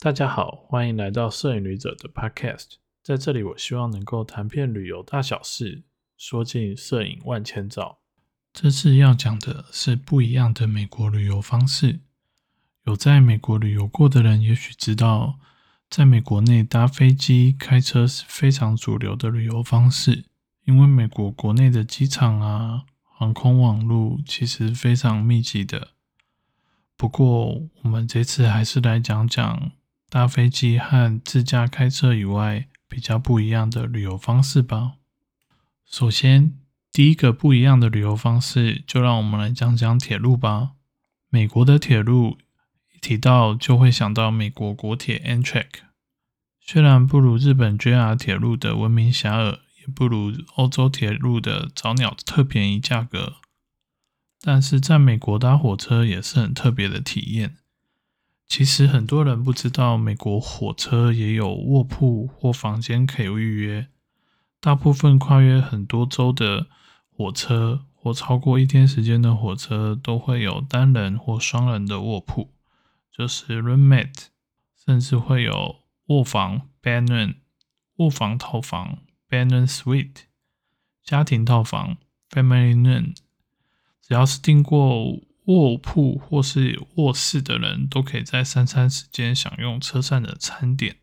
大家好，欢迎来到摄影旅者的 Podcast。在这里，我希望能够谈遍旅游大小事，说尽摄影万千照。这次要讲的是不一样的美国旅游方式。有在美国旅游过的人，也许知道，在美国内搭飞机、开车是非常主流的旅游方式，因为美国国内的机场啊、航空网络其实非常密集的。不过，我们这次还是来讲讲。搭飞机和自驾开车以外，比较不一样的旅游方式吧。首先，第一个不一样的旅游方式，就让我们来讲讲铁路吧。美国的铁路一提到，就会想到美国国铁 Amtrak。虽然不如日本 JR 铁路的闻名遐迩，也不如欧洲铁路的早鸟特便宜价格，但是在美国搭火车也是很特别的体验。其实很多人不知道，美国火车也有卧铺或房间可以预约。大部分跨越很多州的火车或超过一天时间的火车，都会有单人或双人的卧铺，就是 roommate，甚至会有卧房 bedroom、卧房套房 bedroom suite、家庭套房 family room。只要是订过。卧铺或是卧室的人都可以在三餐时间享用车上的餐点，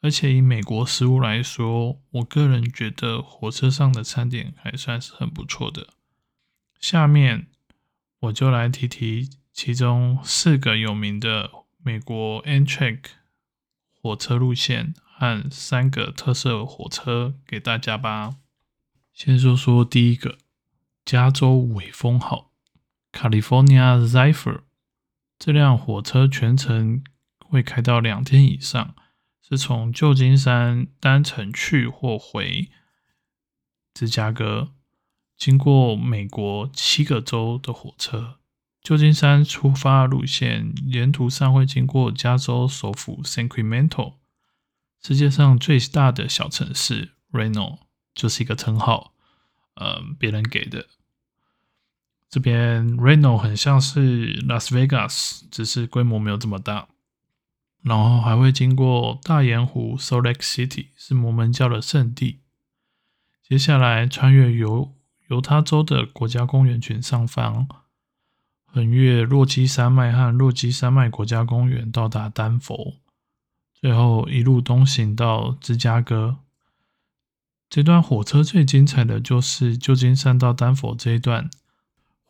而且以美国食物来说，我个人觉得火车上的餐点还算是很不错的。下面我就来提提其中四个有名的美国 Amtrak 火车路线和三个特色火车给大家吧。先说说第一个，加州尾风号。California Zephyr 这辆火车全程会开到两天以上，是从旧金山单程去或回芝加哥，经过美国七个州的火车。旧金山出发路线沿途上会经过加州首府 Sacramento，世界上最大的小城市 Reno，就是一个称号，呃，别人给的。这边 Reno 很像是 Las Vegas，只是规模没有这么大。然后还会经过大盐湖 Salt Lake City，是摩门教的圣地。接下来穿越犹犹他州的国家公园群上方，横越落基山脉和落基山脉国家公园，到达丹佛。最后一路东行到芝加哥。这段火车最精彩的就是旧金山到丹佛这一段。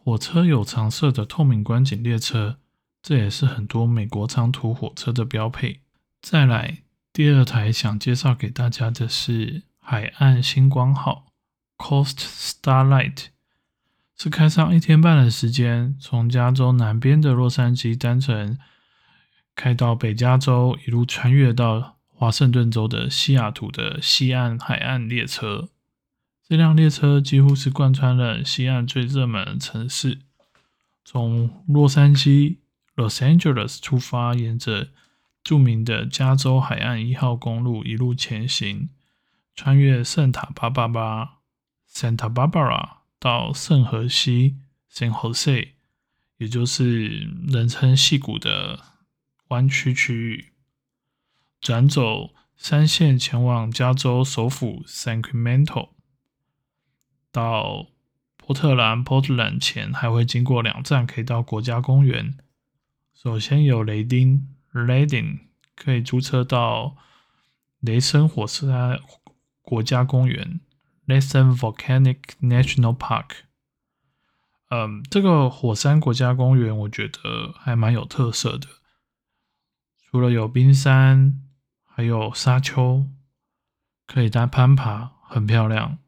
火车有常设的透明观景列车，这也是很多美国长途火车的标配。再来，第二台想介绍给大家的是海岸星光号 （Coast Starlight），是开上一天半的时间，从加州南边的洛杉矶单程开到北加州，一路穿越到华盛顿州的西雅图的西岸海岸列车。这辆列车几乎是贯穿了西岸最热门的城市，从洛杉矶 （Los Angeles） 出发，沿着著名的加州海岸一号公路一路前行，穿越圣塔巴巴巴 （Santa Barbara） 到圣荷西 （San Jose），也就是人称溪谷的弯曲区域，转走三线前往加州首府 Sacramento。到波特兰 （Portland） 前，还会经过两站，可以到国家公园。首先有雷丁 （Lading），可以租车到雷森火山国家公园 （Lassen Volcanic National Park）。嗯，这个火山国家公园我觉得还蛮有特色的，除了有冰山，还有沙丘，可以搭攀爬，很漂亮。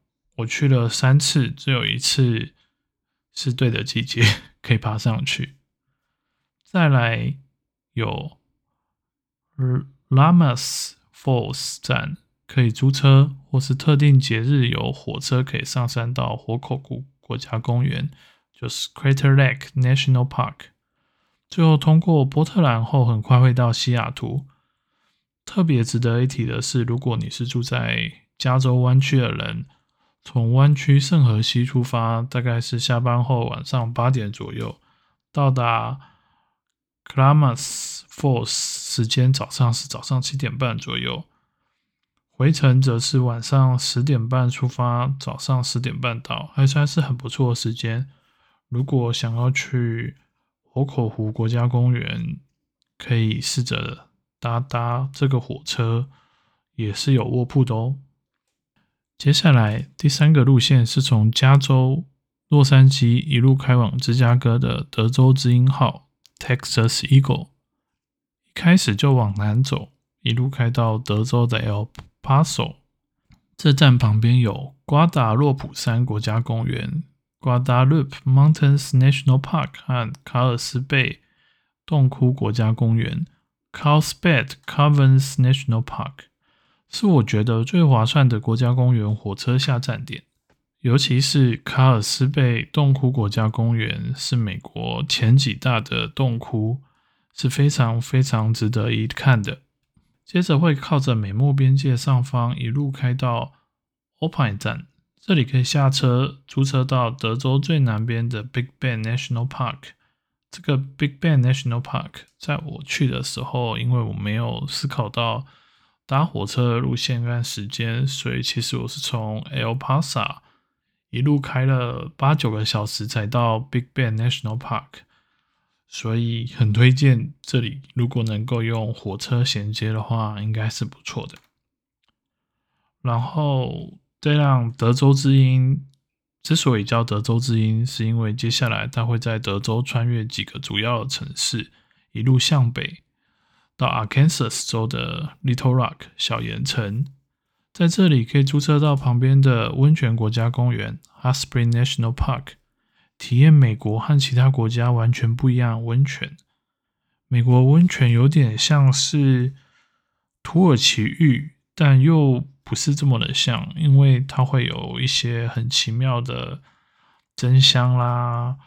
我去了三次，只有一次是对的季节可以爬上去。再来有 Lamas Falls 站，可以租车，或是特定节日有火车可以上山到火口湖国家公园，就是 Crater Lake National Park。最后通过波特兰后，很快会到西雅图。特别值得一提的是，如果你是住在加州湾区的人，从湾区圣河西出发，大概是下班后晚上八点左右，到达 Klamath Falls 时间早上是早上七点半左右，回程则是晚上十点半出发，早上十点半到，还算是很不错的时间。如果想要去火口湖国家公园，可以试着搭搭这个火车，也是有卧铺的哦。接下来第三个路线是从加州洛杉矶一路开往芝加哥的德州之鹰号 （Texas Eagle）。一开始就往南走，一路开到德州的 El Paso。这站旁边有瓜达洛普山国家公园。Guadalupe Mountains National Park 和卡尔斯贝洞窟国家公园 （Carlsbad Caverns National Park） 是我觉得最划算的国家公园火车下站点。尤其是卡尔斯贝洞窟国家公园是美国前几大的洞窟，是非常非常值得一看的。接着会靠着美墨边界上方一路开到 opin 站。这里可以下车租车到德州最南边的 Big Bend National Park。这个 Big Bend National Park 在我去的时候，因为我没有思考到搭火车的路线跟时间，所以其实我是从 El Paso 一路开了八九个小时才到 Big Bend National Park。所以很推荐这里，如果能够用火车衔接的话，应该是不错的。然后。这辆德州之鹰之所以叫德州之鹰，是因为接下来它会在德州穿越几个主要的城市，一路向北到 Arkansas 州的 Little Rock 小盐城，在这里可以租车到旁边的温泉国家公园 Hot Spring National Park，体验美国和其他国家完全不一样的温泉。美国温泉有点像是土耳其浴，但又不是这么的像，因为它会有一些很奇妙的蒸香啦、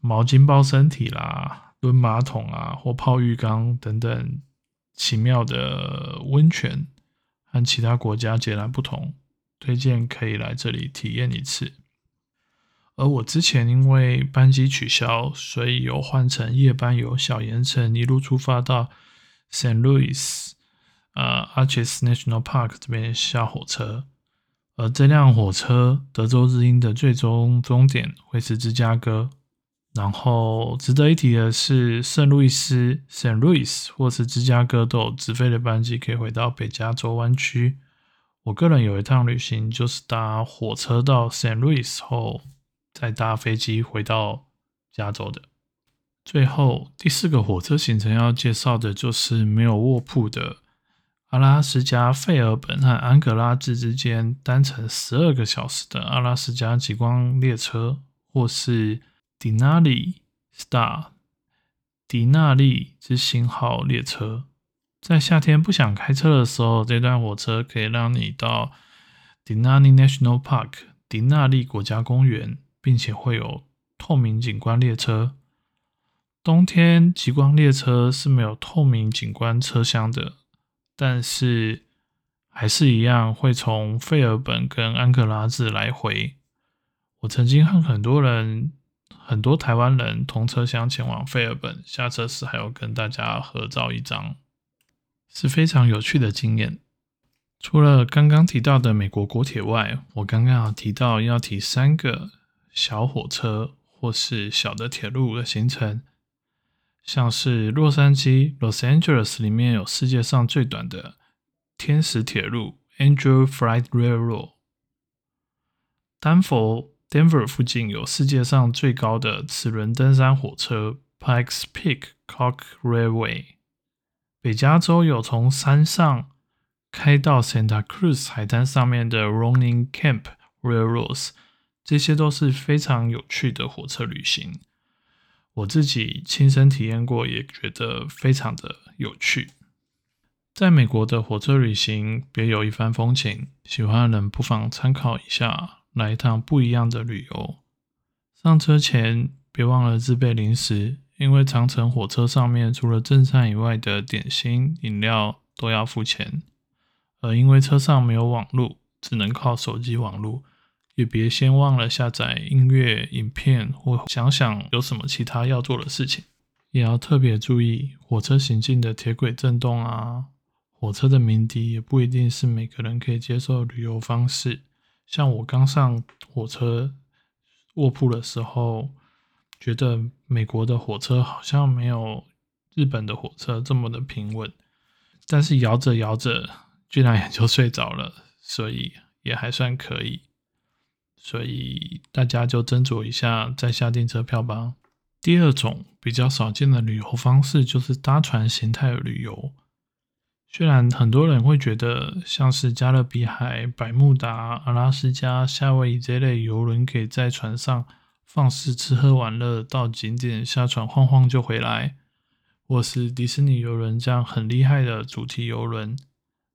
毛巾包身体啦、蹲马桶啊或泡浴缸等等奇妙的温泉，和其他国家截然不同。推荐可以来这里体验一次。而我之前因为班机取消，所以有换成夜班，由小盐城一路出发到 Saint Louis。呃，Arches National Park 这边下火车，而这辆火车德州之鹰的最终终点会是芝加哥。然后值得一提的是，圣路易斯 （Saint Louis） 或是芝加哥都有直飞的班机可以回到北加州湾区。我个人有一趟旅行就是搭火车到 Saint Louis 后，再搭飞机回到加州的。最后第四个火车行程要介绍的就是没有卧铺的。阿拉斯加费尔本和安格拉治之间单程十二个小时的阿拉斯加极光列车，或是迪纳利 Star 迪纳利之星号列车，在夏天不想开车的时候，这段火车可以让你到迪纳利 National Park 迪纳利国家公园，并且会有透明景观列车。冬天极光列车是没有透明景观车厢的。但是还是一样会从费尔本跟安克拉治来回。我曾经和很多人、很多台湾人同车厢前往费尔本，下车时还要跟大家合照一张，是非常有趣的经验。除了刚刚提到的美国国铁外，我刚刚提到要提三个小火车或是小的铁路的行程。像是洛杉矶 （Los Angeles） 里面有世界上最短的天使铁路 （Angel Flight Railroad）。丹佛 （Denver） 附近有世界上最高的齿轮登山火车 （Pikes Peak Cock Railway）。北加州有从山上开到 Santa Cruz 海滩上面的 Rolling Camp Railroads，这些都是非常有趣的火车旅行。我自己亲身体验过，也觉得非常的有趣。在美国的火车旅行别有一番风情，喜欢的人不妨参考一下，来一趟不一样的旅游。上车前别忘了自备零食，因为长城火车上面除了正餐以外的点心、饮料都要付钱。而因为车上没有网络，只能靠手机网络。也别先忘了下载音乐、影片，或想想有什么其他要做的事情。也要特别注意火车行进的铁轨震动啊，火车的鸣笛也不一定是每个人可以接受的旅游方式。像我刚上火车卧铺的时候，觉得美国的火车好像没有日本的火车这么的平稳，但是摇着摇着，居然也就睡着了，所以也还算可以。所以大家就斟酌一下再下订车票吧。第二种比较少见的旅游方式就是搭船形态旅游。虽然很多人会觉得像是加勒比海、百慕达、阿拉斯加、夏威夷这类游轮，可以在船上放肆吃喝玩乐，到景点下船晃晃就回来，或是迪士尼游轮这样很厉害的主题游轮，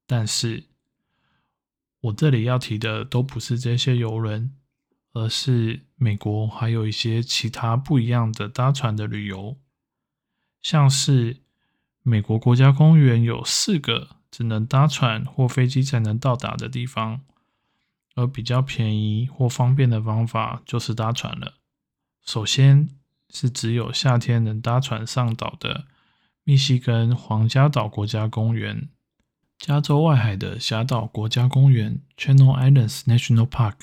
但是我这里要提的都不是这些游轮，而是美国还有一些其他不一样的搭船的旅游，像是。美国国家公园有四个只能搭船或飞机才能到达的地方，而比较便宜或方便的方法就是搭船了。首先是只有夏天能搭船上岛的密西根皇家岛国家公园、加州外海的峡岛国家公园 （Channel Islands National Park）、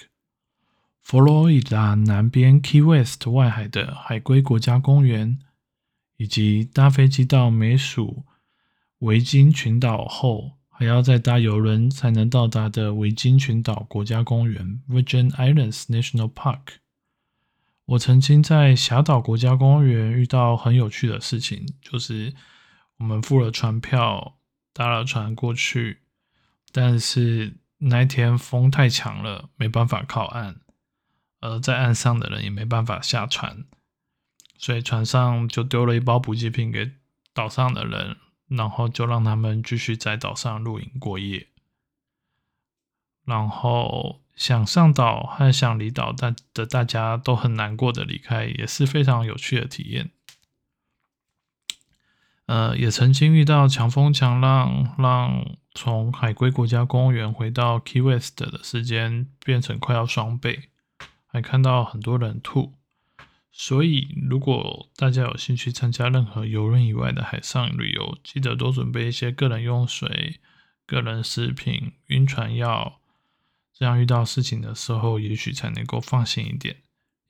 佛罗里达南边 Key West 外海的海龟国家公园。以及搭飞机到美属维京群岛后，还要再搭游轮才能到达的维京群岛国家公园 （Virgin Islands National Park）。我曾经在峡岛国家公园遇到很有趣的事情，就是我们付了船票，搭了船过去，但是那天风太强了，没办法靠岸，而在岸上的人也没办法下船。所以船上就丢了一包补给品给岛上的人，然后就让他们继续在岛上露营过夜。然后想上岛和想离岛但的大家都很难过的离开，也是非常有趣的体验。呃，也曾经遇到强风强浪，让从海龟国家公园回到 Key West 的时间变成快要双倍，还看到很多人吐。所以，如果大家有兴趣参加任何游轮以外的海上旅游，记得多准备一些个人用水、个人食品、晕船药，这样遇到事情的时候，也许才能够放心一点。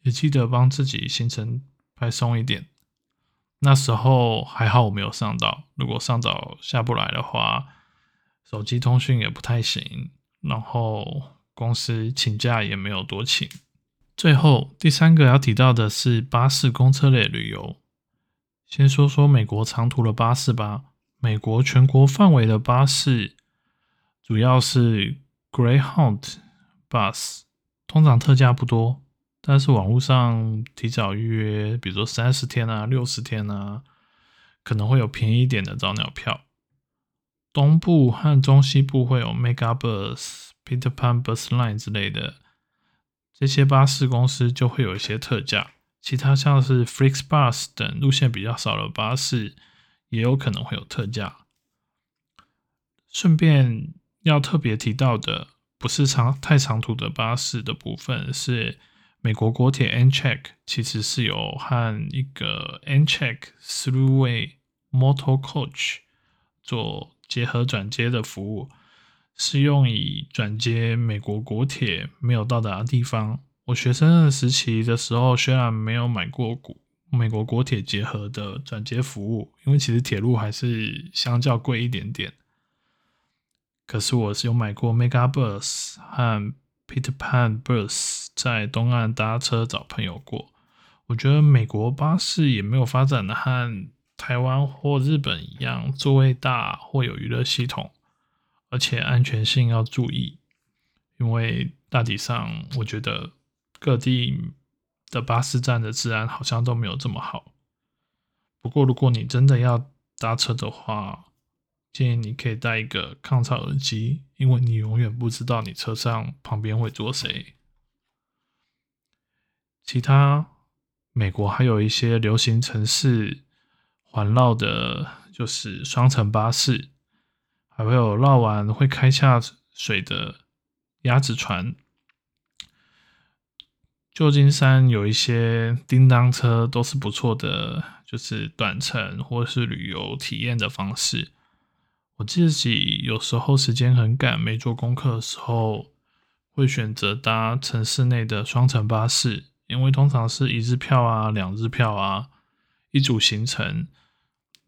也记得帮自己行程排松一点。那时候还好我没有上岛，如果上岛下不来的话，手机通讯也不太行，然后公司请假也没有多请。最后，第三个要提到的是巴士公车类旅游。先说说美国长途的巴士吧。美国全国范围的巴士主要是 Greyhound Bus，通常特价不多，但是网络上提早预约，比如说三十天啊、六十天啊，可能会有便宜一点的早鸟票。东部和中西部会有 Megabus、Peter Pan Bus Line 之类的。这些巴士公司就会有一些特价，其他像是 FlixBus 等路线比较少的巴士也有可能会有特价。顺便要特别提到的，不是长太长途的巴士的部分，是美国国铁 n c h e c k 其实是有和一个 n c h e c k Throughway Motor Coach 做结合转接的服务。是用以转接美国国铁没有到达的地方。我学生时期的时候，虽然没有买过国美国国铁结合的转接服务，因为其实铁路还是相较贵一点点。可是我是有买过 Megabus 和 Peter Pan Bus，在东岸搭车找朋友过。我觉得美国巴士也没有发展的和台湾或日本一样，座位大或有娱乐系统。而且安全性要注意，因为大体上我觉得各地的巴士站的治安好像都没有这么好。不过如果你真的要搭车的话，建议你可以带一个抗噪耳机，因为你永远不知道你车上旁边会坐谁。其他美国还有一些流行城市环绕的，就是双层巴士。还会有绕完会开下水的鸭子船，旧金山有一些叮当车都是不错的，就是短程或是旅游体验的方式。我自己有时候时间很赶，没做功课的时候，会选择搭城市内的双层巴士，因为通常是一日票啊、两日票啊，一组行程，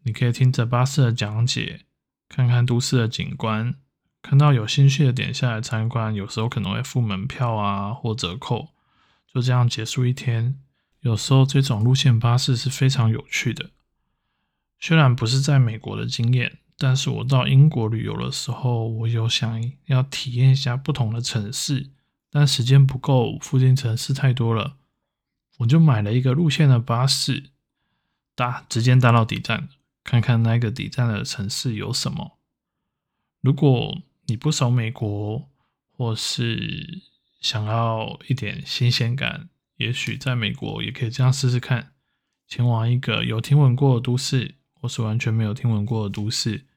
你可以听着巴士的讲解，看看都市的景观，看到有兴趣的点下来参观，有时候可能会付门票啊或折扣，就这样结束一天。有时候这种路线巴士是非常有趣的，虽然不是在美国的经验。但是我到英国旅游的时候，我有想要体验一下不同的城市，但时间不够，附近城市太多了，我就买了一个路线的巴士，搭直接搭到底站，看看那个底站的城市有什么。如果你不熟美国，或是想要一点新鲜感，也许在美国也可以这样试试看，前往一个有听闻过的都市。或是完全没有听闻过的都市，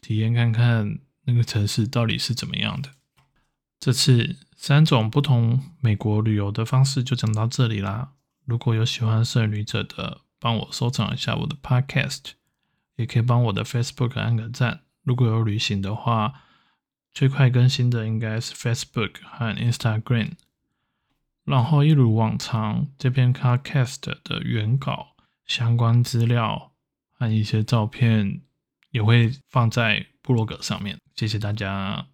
体验看看那个城市到底是怎么样的。这次三种不同美国旅游的方式就讲到这里啦。如果有喜欢摄影旅者的，帮我收藏一下我的 Podcast，也可以帮我的 Facebook 按个赞。如果有旅行的话，最快更新的应该是 Facebook 和 Instagram。然后一如往常，这篇 Carcast 的原稿相关资料。和一些照片也会放在部落格上面，谢谢大家。